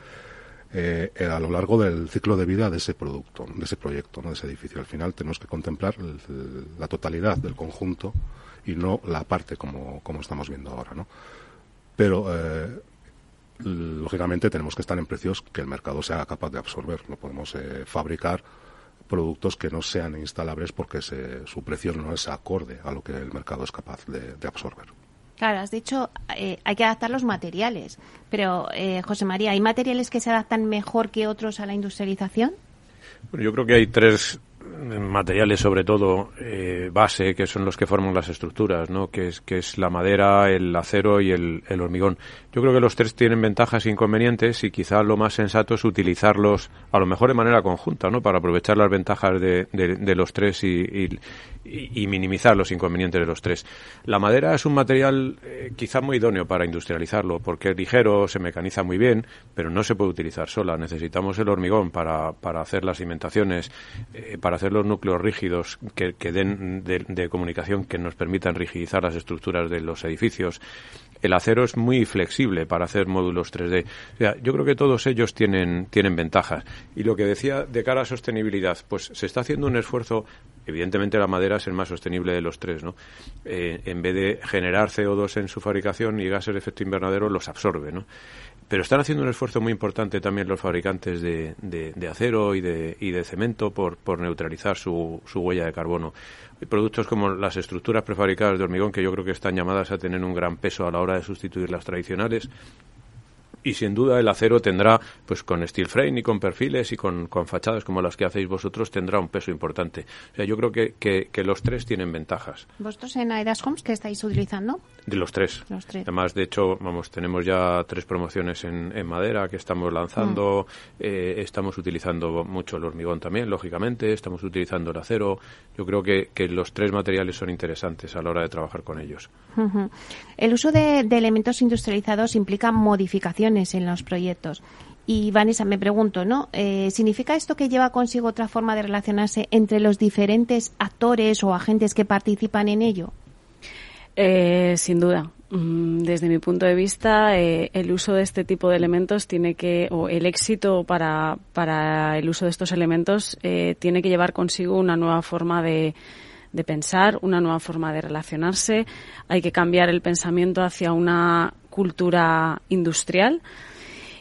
Speaker 6: eh, a lo largo del ciclo de vida de ese producto, de ese proyecto, ¿no? de ese edificio. Al final tenemos que contemplar la totalidad del conjunto y no la parte como, como estamos viendo ahora. ¿no? Pero eh, lógicamente tenemos que estar en precios que el mercado sea capaz de absorber. No podemos eh, fabricar productos que no sean instalables porque su precio no es acorde a lo que el mercado es capaz de, absorber.
Speaker 2: Claro, has dicho eh, hay que adaptar los materiales, pero eh, José María, ¿hay materiales que se adaptan mejor que otros a la industrialización?
Speaker 3: Bueno, yo creo que hay tres materiales sobre todo eh, base que son los que forman las estructuras no que es que es la madera el acero y el, hormigón yo creo que los tres tienen ventajas e inconvenientes y quizá lo más sensato es utilizarlos a lo mejor de manera conjunta no para aprovechar las ventajas de, de, los tres y, minimizar los inconvenientes de los tres. La madera es un material eh, quizá muy idóneo para industrializarlo porque es ligero se mecaniza muy bien pero no se puede utilizar sola. Necesitamos el hormigón para, hacer las cimentaciones eh, para hacer los núcleos rígidos que, den de, comunicación que nos permitan rigidizar las estructuras de los edificios. El acero es muy flexible para hacer módulos 3D. yo creo que todos ellos tienen, tienen ventajas. Y lo que decía de cara a sostenibilidad, pues se está haciendo un esfuerzo evidentemente la madera es el más sostenible de los tres, ¿no? Eh, en vez de generar CO2 en su fabricación y gases de efecto invernadero, los absorbe, ¿no? Pero están haciendo un esfuerzo muy importante también los fabricantes de, de, acero y de, y de cemento por, por neutralizar su, su huella de carbono. Productos como las estructuras prefabricadas de hormigón que yo creo que están llamadas a tener un gran peso a la hora de sustituir las tradicionales y sin duda el acero tendrá, pues con steel frame y con perfiles y con, con fachadas como las que hacéis vosotros, tendrá un peso importante. O sea, yo creo que, que, los tres tienen ventajas.
Speaker 2: ¿Vosotros en Aidas Homes qué estáis utilizando?
Speaker 3: De los tres.
Speaker 2: Los tres.
Speaker 3: Además, de hecho, vamos, tenemos ya tres promociones en, en madera que estamos lanzando. Mm. Eh, estamos utilizando mucho el hormigón también, lógicamente. Estamos utilizando el acero. Yo creo que, que los tres materiales son interesantes a la hora de trabajar con ellos.
Speaker 2: El uso de, de elementos industrializados implica en los proyectos. Y Vanessa, me pregunto, ¿no? Eh, ¿Significa esto que lleva consigo otra forma de relacionarse entre los diferentes actores o agentes que participan en ello?
Speaker 4: Eh, sin duda. Mm, desde mi punto de vista, eh, el uso de este tipo de elementos tiene que, o el éxito para, para el uso de estos elementos tiene que llevar consigo una nueva forma de, de pensar, una nueva forma de relacionarse. Hay que cambiar el pensamiento hacia una cultura industrial.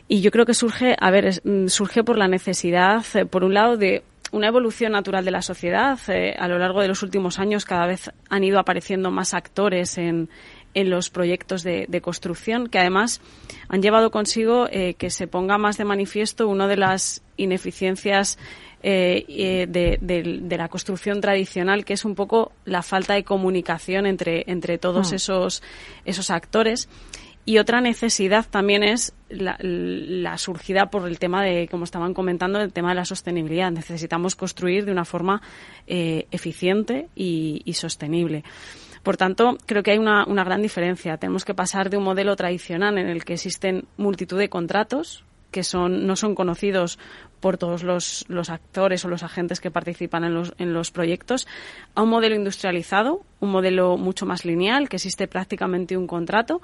Speaker 4: Y yo creo que surge, a ver, mm, surge por la necesidad, eh, por un lado, de una evolución natural de la sociedad. Eh, a lo largo de los últimos años cada vez han ido apareciendo más actores en, en los proyectos de, construcción que además han llevado consigo eh, que se ponga más de manifiesto una de las ineficiencias de, de, la construcción tradicional, que es un poco la falta de comunicación entre, entre todos mm. esos, esos actores. Y otra necesidad también es la, surgida por el tema de, como estaban comentando, el tema de la sostenibilidad. Necesitamos construir de una forma eh, eficiente y, sostenible. Por tanto, creo que hay una, una, gran diferencia. Tenemos que pasar de un modelo tradicional en el que existen multitud de contratos que son, no son conocidos por todos los, los actores o los agentes que participan en los, en los proyectos, a un modelo industrializado, un modelo mucho más lineal, que existe prácticamente un contrato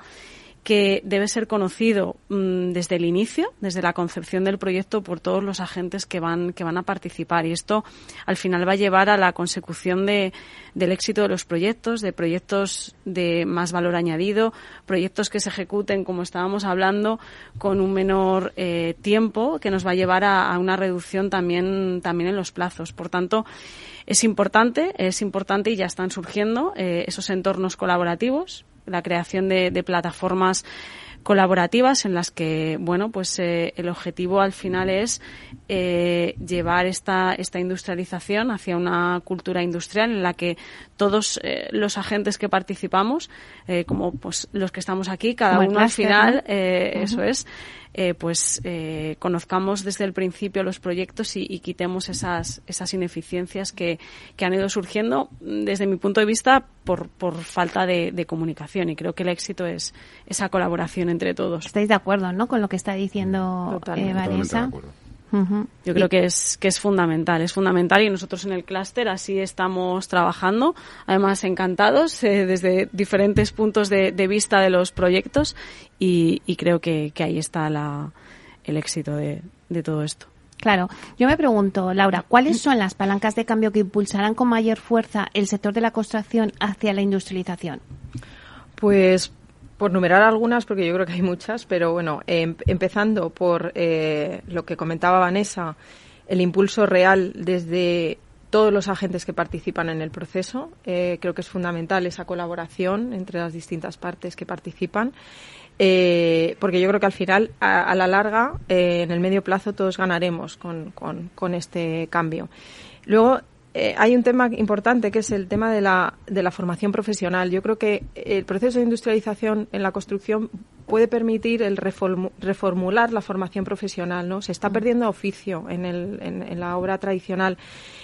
Speaker 4: que debe ser conocido mm, desde el inicio, desde la concepción del proyecto por todos los agentes que van que van a participar y esto al final va a llevar a la consecución de, del éxito de los proyectos, de proyectos de más valor añadido, proyectos que se ejecuten como estábamos hablando con un menor eh, tiempo que nos va a llevar a, una reducción también también en los plazos. Por tanto, es importante, es importante y ya están surgiendo eh, esos entornos colaborativos la creación de, de plataformas colaborativas en las que bueno pues eh, el objetivo al final es eh, llevar esta esta industrialización hacia una cultura industrial en la que todos eh, los agentes que participamos como pues los que estamos aquí cada uno al final eso es eh, pues eh, conozcamos desde el principio los proyectos y, quitemos esas, esas ineficiencias que, que, han ido surgiendo desde mi punto de vista por, por falta de, comunicación y creo que el éxito es esa colaboración entre todos.
Speaker 2: ¿Estáis de acuerdo ¿no? con lo que está diciendo
Speaker 4: Yo creo que es, que es fundamental, es fundamental y nosotros en el clúster así estamos trabajando, además encantados eh, desde diferentes puntos de, vista de los proyectos y, creo que, ahí está la, el éxito de, de todo esto.
Speaker 2: Claro, yo me pregunto, Laura, ¿cuáles son las palancas de cambio que impulsarán con mayor fuerza el sector de la construcción hacia la industrialización?
Speaker 5: Pues por numerar algunas, porque yo creo que hay muchas, pero bueno, em, empezando por eh, lo que comentaba Vanessa, el impulso real desde todos los agentes que participan en el proceso. Eh, creo que es fundamental esa colaboración entre las distintas partes que participan. Eh, porque yo creo que al final, a, la larga, en el medio plazo, todos ganaremos con, con, con este cambio. Luego, eh, hay un tema importante que es el tema de la, de la formación profesional. Yo creo que el proceso de industrialización en la construcción puede permitir el reformular la formación profesional, ¿no? Se está perdiendo oficio en, el, en, la obra tradicional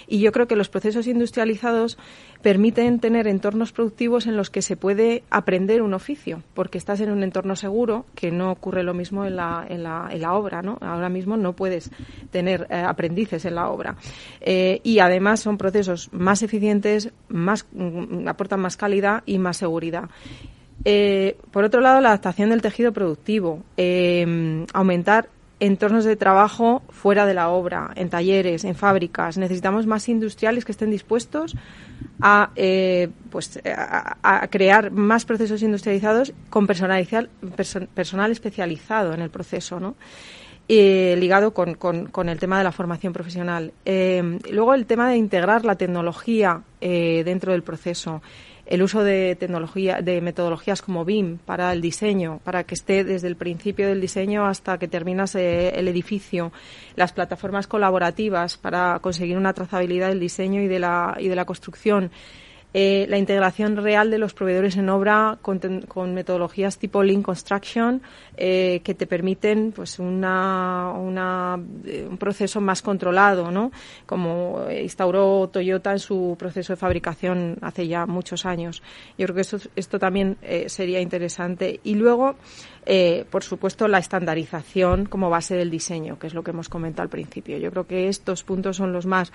Speaker 5: y yo creo que los procesos industrializados permiten tener entornos productivos en los que se puede aprender un oficio, porque estás en un entorno seguro, que no ocurre lo mismo en la, en la, en la obra, ¿no? Ahora mismo no puedes tener eh, aprendices en la obra. Eh, y además son procesos más eficientes, más, mm, aportan más calidad y más seguridad. Eh, por otro lado, la adaptación del tejido productivo, aumentar entornos de trabajo fuera de la obra, en talleres, en fábricas. Necesitamos más industriales que estén dispuestos a, eh, pues, a, crear más procesos industrializados con personal especializado en el proceso, ¿no? ligado con, con, el tema de la formación profesional. luego el tema de integrar la tecnología dentro del proceso el uso de tecnología, de metodologías como BIM para el diseño, para que esté desde el principio del diseño hasta que terminas eh, el edificio, las plataformas colaborativas para conseguir una trazabilidad del diseño y de la, y de la construcción. Eh, la integración real de los proveedores en obra con, con metodologías tipo Lean Construction eh, que te permiten pues una, una, eh, un proceso más controlado, ¿no? Como instauró Toyota en su proceso de fabricación hace ya muchos años. Yo creo que esto, esto también sería interesante. Y luego, por supuesto, la estandarización como base del diseño, que es lo que hemos comentado al principio. Yo creo que estos puntos son los más,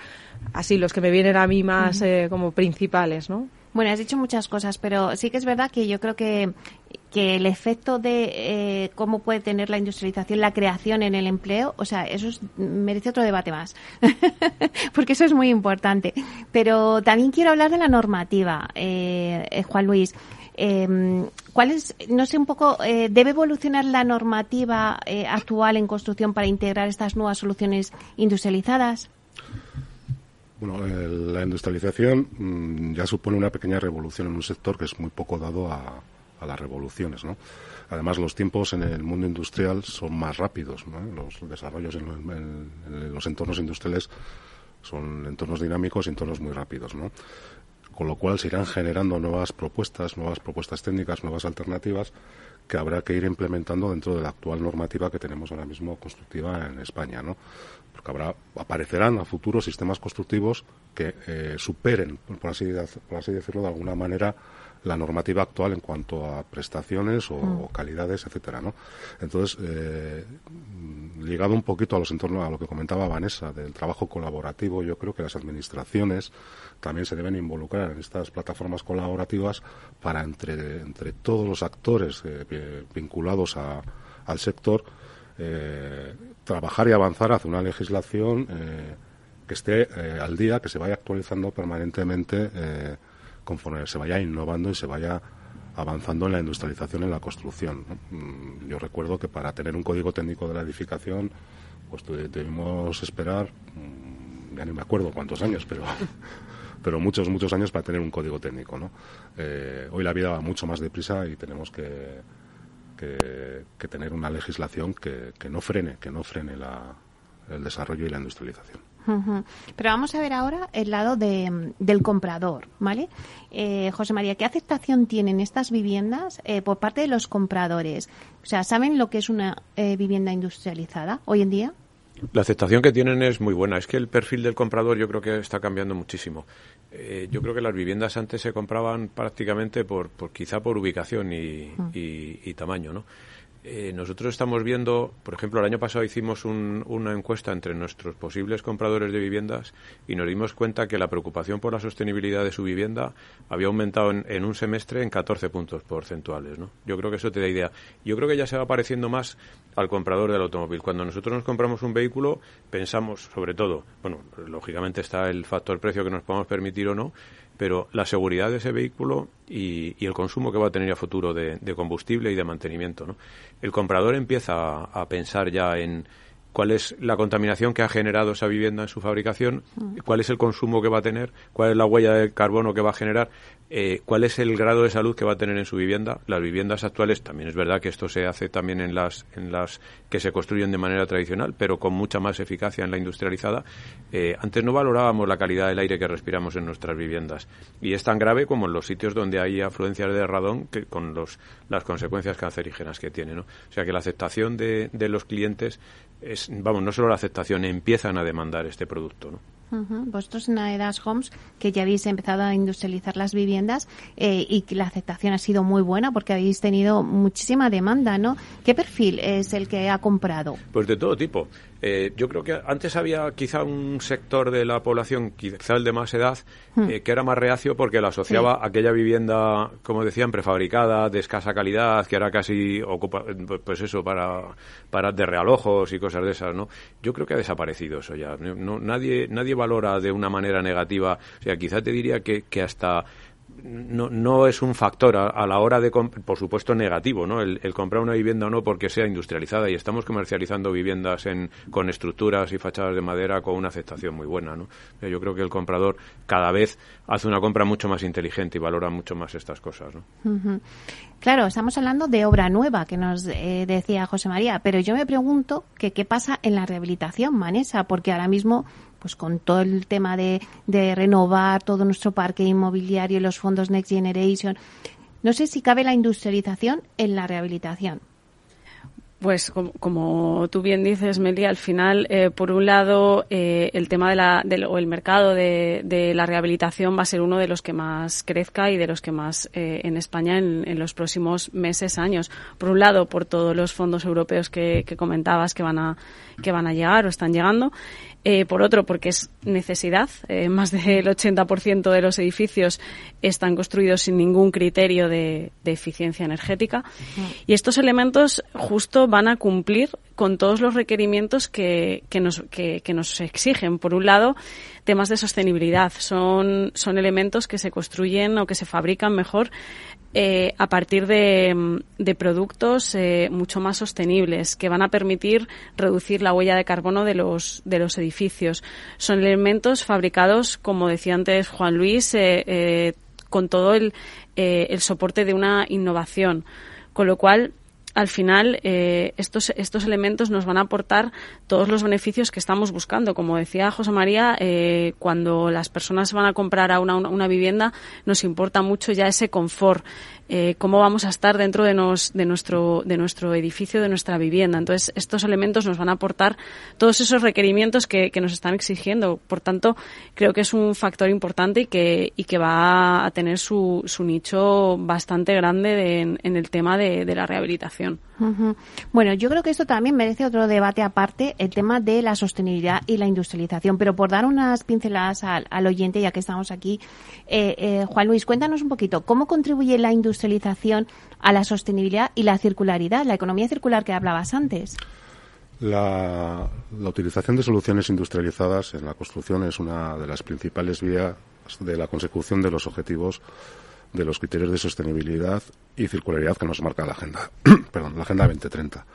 Speaker 5: así, los que me vienen a mí más como principales, ¿no?
Speaker 2: Bueno, has dicho muchas cosas, pero sí que es verdad que yo creo que, que el efecto de eh, cómo puede tener la industrialización, la creación en el empleo, o sea, eso merece otro debate más, porque eso es muy importante. Pero también quiero hablar de la normativa, eh, eh Juan Luis. Eh, ¿Cuál es, no sé, un poco, eh, debe evolucionar la normativa actual en construcción para integrar estas nuevas soluciones industrializadas?
Speaker 6: Bueno, la industrialización mm, ya supone una pequeña revolución en un sector que es muy poco dado a, las revoluciones, ¿no? Además, los tiempos en el mundo industrial son más rápidos, ¿no? Los desarrollos en, los entornos industriales son entornos dinámicos y entornos muy rápidos, ¿no? Con lo cual se irán generando nuevas propuestas, nuevas propuestas técnicas, nuevas alternativas que habrá que ir implementando dentro de la actual normativa que tenemos ahora mismo constructiva en España, ¿no? porque habrá, aparecerán a futuro sistemas constructivos que eh, superen, por así, por así decirlo, de alguna manera, la normativa actual en cuanto a prestaciones o, mm. calidades, etcétera, ¿no? Entonces, eh, ligado un poquito a los entornos, a lo que comentaba Vanessa, del trabajo colaborativo, yo creo que las administraciones también se deben involucrar en estas plataformas colaborativas para entre, entre todos los actores eh, vinculados al sector eh, trabajar y avanzar hacia una legislación eh, que esté eh, al día, que se vaya actualizando permanentemente conforme se vaya innovando y se vaya avanzando en la industrialización en la construcción. Mm, yo recuerdo que para tener un código técnico de la edificación, pues debimos esperar, mm, ya ni me acuerdo cuántos años, pero pero muchos, muchos años para tener un código técnico. ¿no? hoy la vida va mucho más deprisa y tenemos que, que, tener una legislación que, no frene, que no frene el desarrollo y la industrialización.
Speaker 2: Pero vamos a ver ahora el lado del comprador, ¿vale? Eh, José María, ¿qué aceptación tienen estas viviendas eh, por parte de los compradores? O sea, ¿saben lo que es una eh, vivienda industrializada hoy en día?
Speaker 3: La aceptación que tienen es muy buena. Es que el perfil del comprador yo creo que está cambiando muchísimo. Eh, yo creo que las viviendas antes se compraban prácticamente por, por quizá por ubicación y, mm. y tamaño, ¿no? Eh, nosotros estamos viendo, por ejemplo, el año pasado hicimos una encuesta entre nuestros posibles compradores de viviendas y nos dimos cuenta que la preocupación por la sostenibilidad de su vivienda había aumentado en, un semestre en 14 puntos porcentuales. ¿no? Yo creo que eso te da idea. Yo creo que ya se va pareciendo más al comprador del automóvil. Cuando nosotros nos compramos un vehículo, pensamos sobre todo, bueno, lógicamente está el factor precio que nos podamos permitir o no, pero la seguridad de ese vehículo y, el consumo que va a tener a futuro de, combustible y de mantenimiento. ¿no? El comprador empieza a pensar ya en cuál es la contaminación que ha generado esa vivienda en su fabricación, mm. cuál es el consumo que va a tener, cuál es la huella de carbono que va a generar, eh, cuál es el grado de salud que va a tener en su vivienda. Las viviendas actuales, también es verdad que esto se hace también en las, en las que se construyen de manera tradicional, pero con mucha más eficacia en la industrializada. Eh, antes no valorábamos la calidad del aire que respiramos en nuestras viviendas y es tan grave como en los sitios donde hay afluencias de radón que con los, las consecuencias cancerígenas que tiene. ¿no? O sea que la aceptación de, de los clientes es, vamos, no solo la aceptación, empiezan a demandar este producto, ¿no?
Speaker 2: Vosotros en Aedas Homes, que ya habéis empezado a industrializar las viviendas eh, y que la aceptación ha sido muy buena porque habéis tenido muchísima demanda, ¿no? ¿Qué perfil es el que ha comprado?
Speaker 3: Pues de todo tipo. Eh, yo creo que antes había quizá un sector de la población, quizá el de más edad, hmm. eh, que era más reacio porque lo asociaba a aquella vivienda, como decían, prefabricada, de escasa calidad, que era casi ocupa, pues eso, para, para de realojos y cosas de esas, ¿no? Yo creo que ha desaparecido eso ya. No, nadie, nadie valora de una manera negativa. O sea, quizá te diría que, que hasta no, no es un factor a, la hora de, por supuesto, negativo, ¿no? El, comprar una vivienda o no porque sea industrializada y estamos comercializando viviendas en, con estructuras y fachadas de madera con una aceptación muy buena, ¿no? Yo creo que el comprador cada vez hace una compra mucho más inteligente y valora mucho más estas cosas, ¿no?
Speaker 2: Claro, estamos hablando de obra nueva, que nos eh, decía José María, pero yo me pregunto qué pasa en la rehabilitación, Manesa, porque ahora mismo pues con todo el tema de, renovar todo nuestro parque inmobiliario y los fondos Next Generation. No sé si cabe la industrialización en la rehabilitación.
Speaker 4: Pues como, tú bien dices, Meli, al final, eh, por un lado, eh, el tema de la, o el mercado de, la rehabilitación va a ser uno de los que más crezca y de los que más eh, en España en, los próximos meses, años. Por un lado, por todos los fondos europeos que, que comentabas que van a que van a llegar o están llegando. Eh, por otro, porque es necesidad. Eh, más del 80% de los edificios están construidos sin ningún criterio de, eficiencia energética. Y estos elementos justo van a cumplir con todos los requerimientos que, que, nos, que, nos exigen. Por un lado, temas de sostenibilidad. Son, son elementos que se construyen o que se fabrican mejor eh, a partir de, de productos eh, mucho más sostenibles que van a permitir reducir la huella de carbono de los, de los edificios. Son elementos fabricados, como decía antes Juan Luis, eh, con todo el, el soporte de una innovación. Con lo cual, al final eh, estos, estos elementos nos van a aportar todos los beneficios que estamos buscando. Como decía José María, eh, cuando las personas van a comprar a una, una, vivienda, nos importa mucho ya ese confort, eh, cómo vamos a estar dentro de, nos, de, nuestro, de nuestro edificio, de nuestra vivienda. Entonces, estos elementos nos van a aportar todos esos requerimientos que, que nos están exigiendo. Por tanto, creo que es un factor importante y que, y que va a tener su, su nicho bastante grande en, en, el tema de, de la rehabilitación.
Speaker 2: Bueno, yo creo que esto también merece otro debate aparte, el tema de la sostenibilidad y la industrialización. Pero por dar unas pinceladas al, oyente, ya que estamos aquí, eh, eh, Juan Luis, cuéntanos un poquito, ¿cómo contribuye la industrialización a la sostenibilidad y la circularidad, la economía circular que hablabas antes?
Speaker 6: La, la, utilización de soluciones industrializadas en la construcción es una de las principales vías de la consecución de los objetivos de los criterios de sostenibilidad y circularidad que nos marca la Agenda, perdón, la Agenda 2030.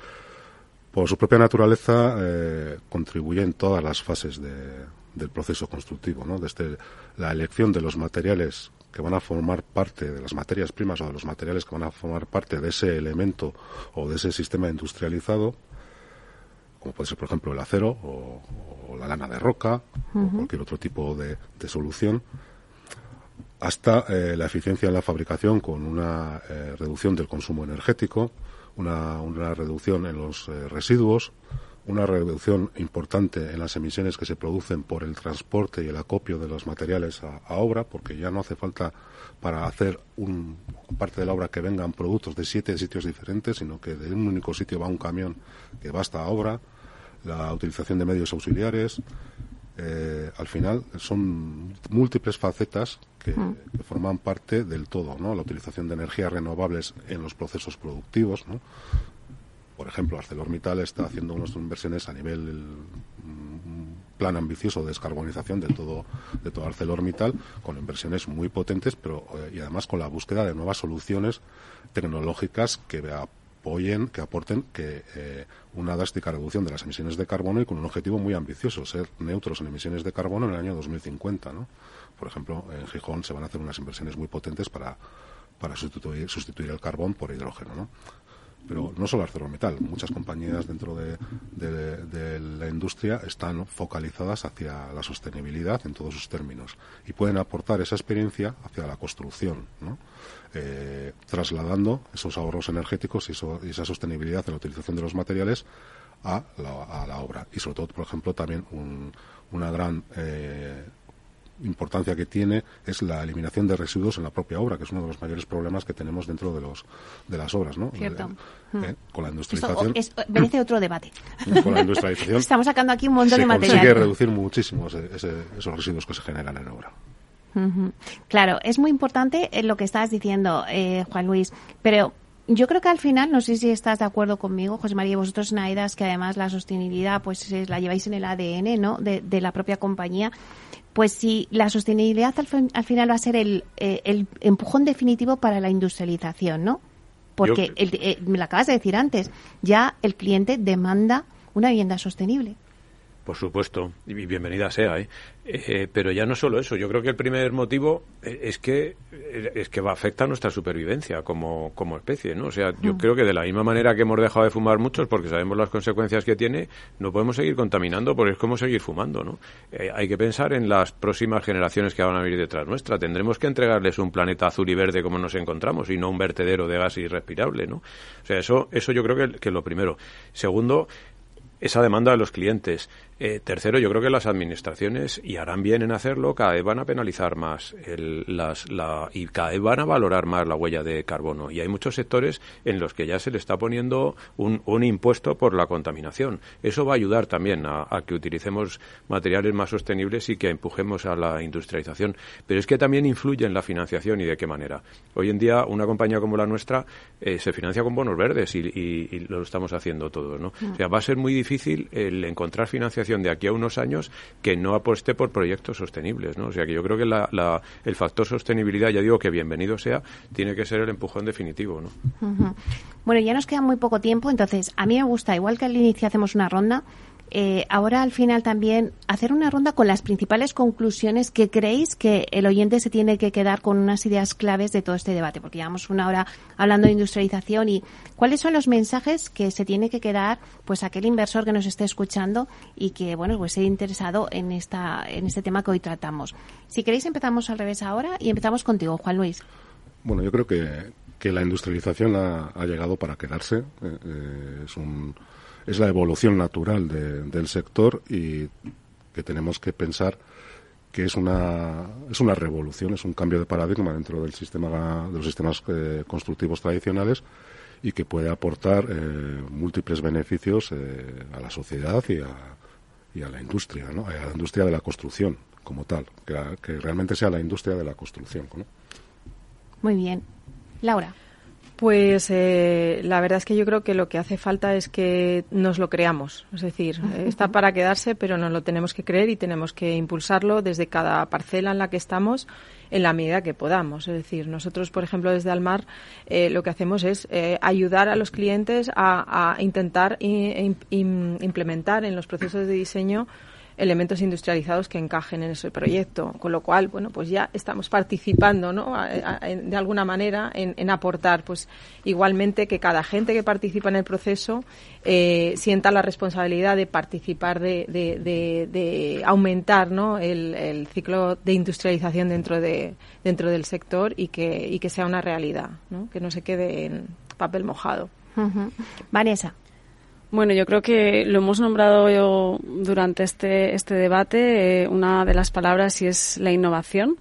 Speaker 6: Por su propia naturaleza, eh, contribuye en todas las fases del proceso constructivo, ¿no? desde la elección de los materiales que van a formar parte de las materias primas o de los materiales que van a formar parte de ese elemento o de ese sistema industrializado, como puede ser, por ejemplo, el acero o, la lana de roca o cualquier otro tipo de solución, hasta eh, la eficiencia en la fabricación con una eh, reducción del consumo energético, una, una reducción en los eh, residuos, una reducción importante en las emisiones que se producen por el transporte y el acopio de los materiales a, obra, porque ya no hace falta para hacer un, parte de la obra que vengan productos de siete sitios diferentes, sino que de un único sitio va un camión que basta a obra, la utilización de medios auxiliares, eh, al final son múltiples facetas que, forman parte del todo, ¿no? La utilización de energías renovables en los procesos productivos, ¿no? Por ejemplo, ArcelorMittal está haciendo unas inversiones a nivel mm, plan ambicioso de descarbonización de todo, de todo ArcelorMittal, con inversiones muy potentes, pero eh, y además con la búsqueda de nuevas soluciones tecnológicas que apoyen, que aporten que eh, una drástica reducción de las emisiones de carbono y con un objetivo muy ambicioso, ser neutros en emisiones de carbono en el año 2050, ¿no? Por ejemplo, en Gijón se van a hacer unas inversiones muy potentes para, para sustituir, sustituir el carbón por hidrógeno, ¿no? Pero no solo ArcelorMittal, muchas compañías dentro de, la industria están focalizadas hacia la sostenibilidad en todos sus términos y pueden aportar esa experiencia hacia la construcción, eh, trasladando esos ahorros energéticos y, esa sostenibilidad en la utilización de los materiales a la, obra. Y sobre todo, por ejemplo, también una gran eh, importancia que tiene es la eliminación de residuos en la propia obra, que es uno de los mayores problemas que tenemos dentro de los de las obras, ¿no?
Speaker 2: Cierto.
Speaker 6: Eh, hmm. con la industrialización.
Speaker 2: merece otro debate.
Speaker 6: Con la industrialización.
Speaker 2: Estamos sacando aquí un montón de material.
Speaker 6: Consigue reducir muchísimo esos residuos que se generan en obra.
Speaker 2: Claro, es muy importante lo que estás diciendo, eh, Juan Luis, pero yo creo que al final, no sé si estás de acuerdo conmigo, José María, vosotros en AEDAS, que además la sostenibilidad pues la lleváis en el ADN ¿no? de la propia compañía, pues si la sostenibilidad al, final va a ser el, eh, el, empujón definitivo para la industrialización, ¿no? Porque eh, me lo acabas de decir antes, ya el cliente demanda una vivienda sostenible.
Speaker 3: Por supuesto, y bienvenida sea, ¿eh? Eh, pero ya no solo eso, yo creo que el primer motivo eh, es que eh, es que va a afectar nuestra supervivencia como, como especie, ¿no? O sea, yo mm. creo que de la misma manera que hemos dejado de fumar muchos porque sabemos las consecuencias que tiene, no podemos seguir contaminando porque es como seguir fumando, ¿no? hay que pensar en las próximas generaciones que van a venir detrás nuestra. Tendremos que entregarles un planeta azul y verde como nos encontramos y no un vertedero de gas irrespirable, ¿no? O sea, eso, eso yo creo que, que es lo primero. Segundo, esa demanda de los clientes. Eh, tercero, yo creo que las administraciones, y harán bien en hacerlo, cada vez van a penalizar más las, la, y cada vez van a valorar más la huella de carbono. Y hay muchos sectores en los que ya se le está poniendo un, un impuesto por la contaminación. Eso va a ayudar también a, que utilicemos materiales más sostenibles y que empujemos a la industrialización. Pero es que también influye en la financiación y de qué manera. Hoy en día, una compañía como la nuestra eh, se financia con bonos verdes y, y, lo estamos haciendo todos. ¿no? O sea, va a ser muy difícil el encontrar financiación de aquí a unos años que no apueste por proyectos sostenibles, ¿no? O sea que yo creo que la, el factor sostenibilidad, ya digo que bienvenido sea, tiene que ser el empujón definitivo, ¿no?
Speaker 2: Bueno, ya nos queda muy poco tiempo, entonces a mí me gusta, igual que al inicio hacemos una ronda, eh, ahora al final también hacer una ronda con las principales conclusiones que creéis que el oyente se tiene que quedar con unas ideas claves de todo este debate, porque llevamos una hora hablando de industrialización y cuáles son los mensajes que se tiene que quedar pues aquel inversor que nos esté escuchando y que bueno pues esté interesado en esta en este tema que hoy tratamos. Si queréis empezamos al revés ahora y empezamos contigo, Juan Luis.
Speaker 6: Bueno, yo creo que, que la industrialización ha, llegado para quedarse. Eh, eh, es un es la evolución natural del sector y que tenemos que pensar que es una es una revolución, es un cambio de paradigma dentro del sistema de los sistemas eh, constructivos tradicionales y que puede aportar eh, múltiples beneficios eh, a la sociedad y a, y a la industria, ¿no? a la industria de la construcción como tal, que, realmente sea la industria de la construcción.
Speaker 2: Muy bien. Laura.
Speaker 5: Pues eh, la verdad es que yo creo que lo que hace falta es que nos lo creamos. Es decir, está para quedarse, pero nos lo tenemos que creer y tenemos que impulsarlo desde cada parcela en la que estamos en la medida que podamos. Es decir, nosotros, por ejemplo, desde Almar, eh, lo que hacemos es eh, ayudar a los clientes a, intentar implementar en los procesos de diseño elementos industrializados que encajen en ese proyecto. Con lo cual, bueno, pues ya estamos participando, ¿no? de alguna manera en, aportar, pues igualmente que cada gente que participa en el proceso eh, sienta la responsabilidad de participar, de, de, aumentar, ¿no? El, ciclo de industrialización dentro de dentro del sector y que y que sea una realidad, ¿no? Que no se quede en papel mojado.
Speaker 2: Vanessa.
Speaker 4: Bueno, yo creo que lo hemos nombrado yo durante este, este debate. Eh, una de las palabras y es la innovación.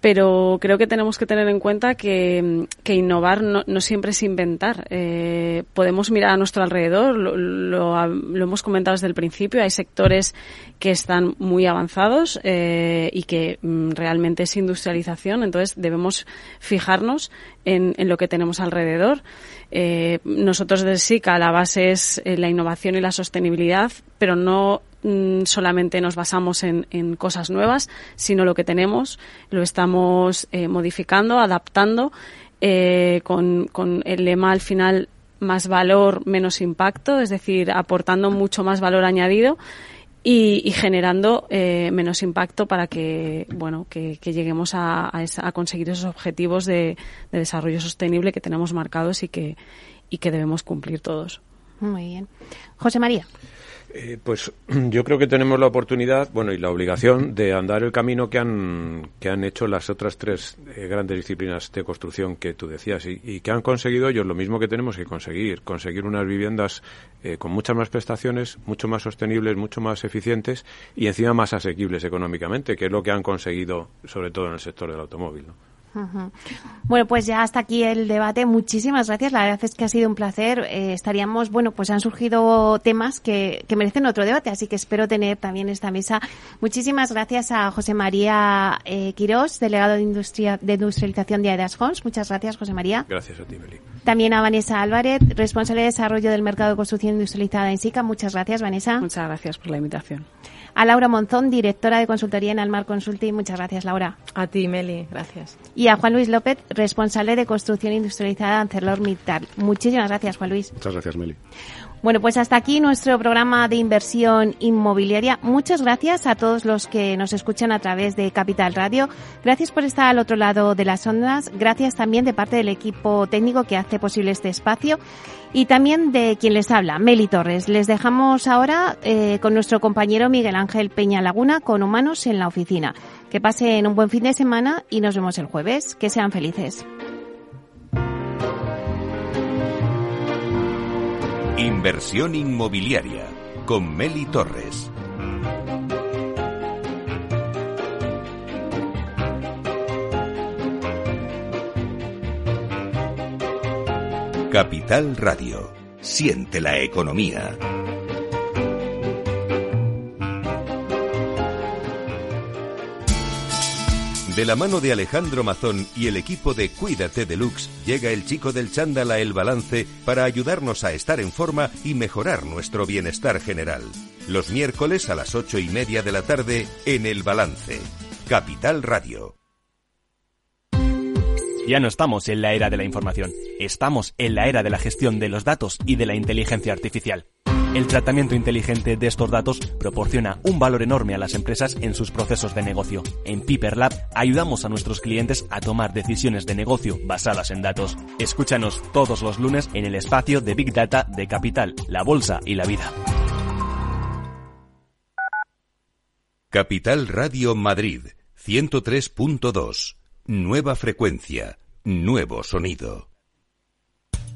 Speaker 4: Pero creo que tenemos que tener en cuenta que, innovar no, siempre es inventar. Eh, podemos mirar a nuestro alrededor, lo, lo, hemos comentado desde el principio, hay sectores que están muy avanzados eh, y que mm, realmente es industrialización, entonces debemos fijarnos en, en lo que tenemos alrededor. Eh, nosotros desde SICA la base es eh, la innovación y la sostenibilidad, pero no mm, solamente nos basamos en, cosas nuevas, sino lo que tenemos lo estamos eh, modificando, adaptando, eh, con, el lema al final más valor, menos impacto, es decir, aportando mucho más valor añadido y, generando eh, menos impacto para que bueno que, lleguemos a, a, conseguir esos objetivos de, de, desarrollo sostenible que tenemos marcados y que y que debemos cumplir todos.
Speaker 2: Muy bien, José María.
Speaker 3: Eh, pues yo creo que tenemos la oportunidad, bueno, y la obligación de andar el camino que han, que han hecho las otras tres eh, grandes disciplinas de construcción que tú decías y, que han conseguido ellos lo mismo que tenemos que conseguir, conseguir unas viviendas eh, con muchas más prestaciones, mucho más sostenibles, mucho más eficientes y encima más asequibles económicamente, que es lo que han conseguido sobre todo en el sector del automóvil.
Speaker 2: Bueno, pues ya hasta aquí el debate. Muchísimas gracias. La verdad es que ha sido un placer. Eh, estaríamos, bueno, pues han surgido temas que, merecen otro debate, así que espero tener también esta mesa. Muchísimas gracias a José María eh, Quirós, delegado de, Industria, de Industrialización de Aedas Homes. Muchas gracias, José María.
Speaker 3: Gracias a ti, Meli.
Speaker 2: También a Vanessa Álvarez, responsable de desarrollo del mercado de construcción industrializada en SICA. Muchas gracias, Vanessa.
Speaker 4: Muchas gracias por la invitación
Speaker 2: a Laura Monzón, directora de consultoría en Almar Consulting. Muchas gracias, Laura.
Speaker 5: A ti, Meli, gracias.
Speaker 2: Y a Juan Luis López, responsable de construcción industrializada en ArcelorMittal. Muchísimas gracias, Juan Luis.
Speaker 6: Muchas gracias, Meli.
Speaker 2: Bueno, pues hasta aquí nuestro programa de inversión inmobiliaria. Muchas gracias a todos los que nos escuchan a través de Capital Radio. Gracias por estar al otro lado de las ondas. Gracias también de parte del equipo técnico que hace posible este espacio y también de quien les habla, Meli Torres. Les dejamos ahora eh, con nuestro compañero Miguel Ángel Peña Laguna con Humanos en la Oficina. Que pasen un buen fin de semana y nos vemos el jueves. Que sean felices.
Speaker 1: Inversión inmobiliaria con Meli Torres. Capital Radio. Siente la economía. De la mano de Alejandro Mazón y el equipo de Cuídate Deluxe, llega el chico del chándal a El Balance para ayudarnos a estar en forma y mejorar nuestro bienestar general. Los miércoles a las ocho y media de la tarde en El Balance. Capital Radio.
Speaker 10: Ya no estamos en la era de la información, estamos en la era de la gestión de los datos y de la inteligencia artificial. El tratamiento inteligente de estos datos proporciona un valor enorme a las empresas en sus procesos de negocio. En Piper Lab ayudamos a nuestros clientes a tomar decisiones de negocio basadas en datos. Escúchanos todos los lunes en el espacio de Big Data de Capital, la Bolsa y la Vida.
Speaker 1: Capital Radio Madrid 103.2. Nueva frecuencia, nuevo sonido.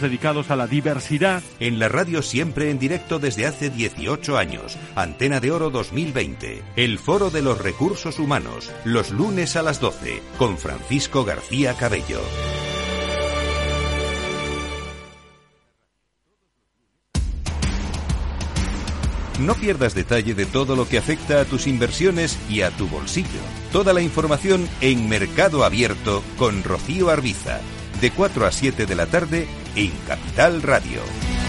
Speaker 11: dedicados a la diversidad.
Speaker 1: En la radio siempre en directo desde hace 18 años. Antena de Oro 2020. El Foro de los Recursos Humanos. Los lunes a las 12. Con Francisco García Cabello. No pierdas detalle de todo lo que afecta a tus inversiones y a tu bolsillo. Toda la información en Mercado Abierto con Rocío Arbiza de 4 a 7 de la tarde en Capital Radio.